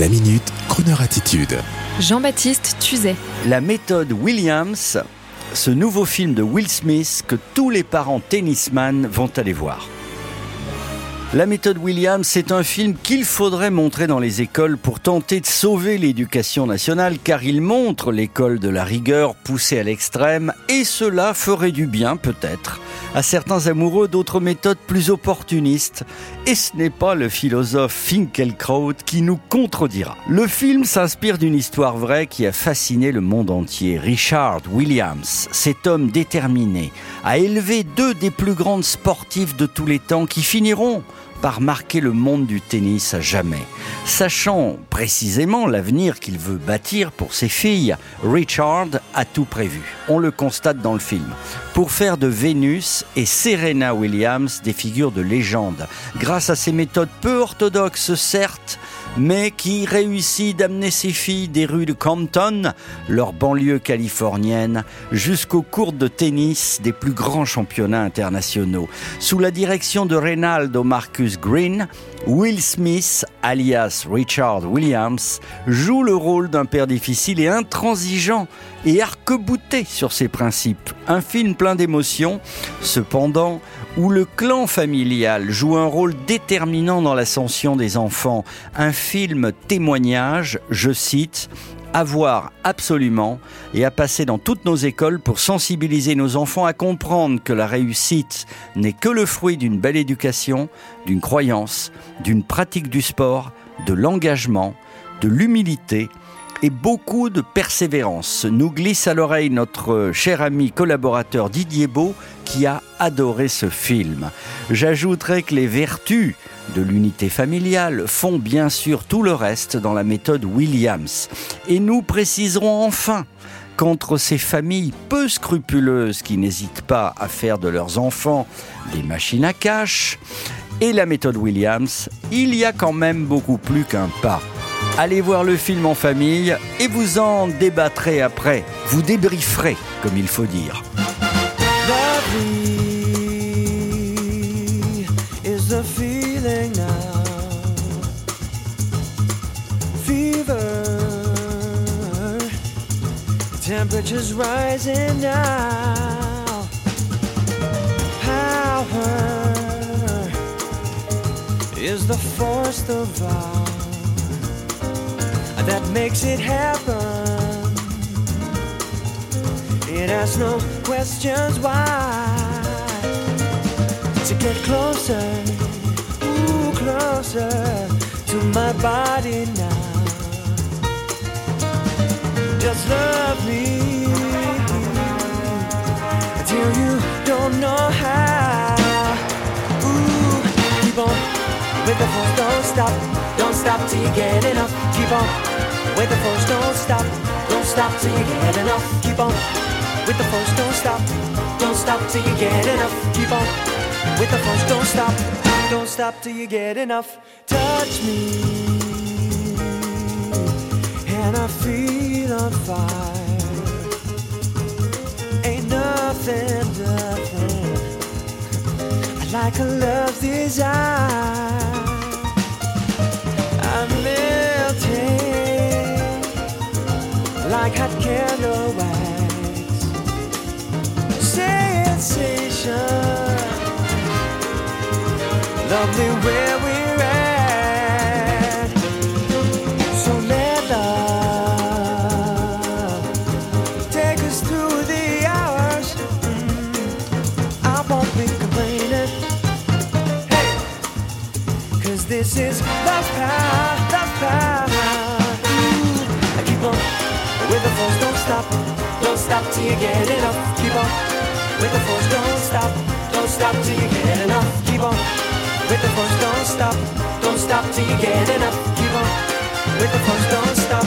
La minute, Kroneur attitude. Jean-Baptiste Tuzet. La méthode Williams, ce nouveau film de Will Smith que tous les parents tennisman vont aller voir. La méthode Williams, c'est un film qu'il faudrait montrer dans les écoles pour tenter de sauver l'éducation nationale car il montre l'école de la rigueur poussée à l'extrême et cela ferait du bien peut-être à certains amoureux d'autres méthodes plus opportunistes. Et ce n'est pas le philosophe Finkelkraut qui nous contredira. Le film s'inspire d'une histoire vraie qui a fasciné le monde entier. Richard Williams, cet homme déterminé, a élevé deux des plus grandes sportives de tous les temps qui finiront par marquer le monde du tennis à jamais. Sachant précisément l'avenir qu'il veut bâtir pour ses filles, Richard a tout prévu. On le constate dans le film. Pour faire de Vénus et Serena Williams des figures de légende, grâce à ses méthodes peu orthodoxes certes, mais qui réussit d'amener ses filles des rues de Compton, leur banlieue californienne, jusqu'aux cours de tennis des plus grands championnats internationaux. Sous la direction de Reynaldo Marcus Green, Will Smith, alias Richard Williams, joue le rôle d'un père difficile et intransigeant et arc-bouté sur ses principes. Un film plein d'émotions, cependant, où le clan familial joue un rôle déterminant dans l'ascension des enfants. Film témoignage, je cite, à voir absolument et à passer dans toutes nos écoles pour sensibiliser nos enfants à comprendre que la réussite n'est que le fruit d'une belle éducation, d'une croyance, d'une pratique du sport, de l'engagement, de l'humilité et beaucoup de persévérance. Nous glisse à l'oreille notre cher ami collaborateur Didier Beau qui a adoré ce film. J'ajouterai que les vertus de l'unité familiale font bien sûr tout le reste dans la méthode Williams. Et nous préciserons enfin qu'entre ces familles peu scrupuleuses qui n'hésitent pas à faire de leurs enfants des machines à cash et la méthode Williams, il y a quand même beaucoup plus qu'un pas. Allez voir le film en famille et vous en débattrez après. Vous débrieferez, comme il faut dire. Temperature's rising now. Power is the force of all that makes it happen. It asks no questions why. To get closer, ooh, closer to my body now. Just love me until you don't know how. Ooh, keep on with the force, don't stop, don't stop till you get enough. Keep on with the force, don't stop, don't stop till you get enough. Keep on with the force, don't stop, don't stop till you get enough. Keep on with the force, don't stop, don't stop till you get enough. Touch me and I feel on fire. Ain't nothing, nothing like a love desire. I'm melting like hot candle wax. Sensation, lovely where we're This is love's power, love's power. Ooh, I keep on. With the force, don't stop, don't stop till you get enough. Keep on. With the force, don't stop, don't stop till you get enough. Keep on. With the force, don't stop, don't stop till you get enough. Keep on. With the force, don't stop,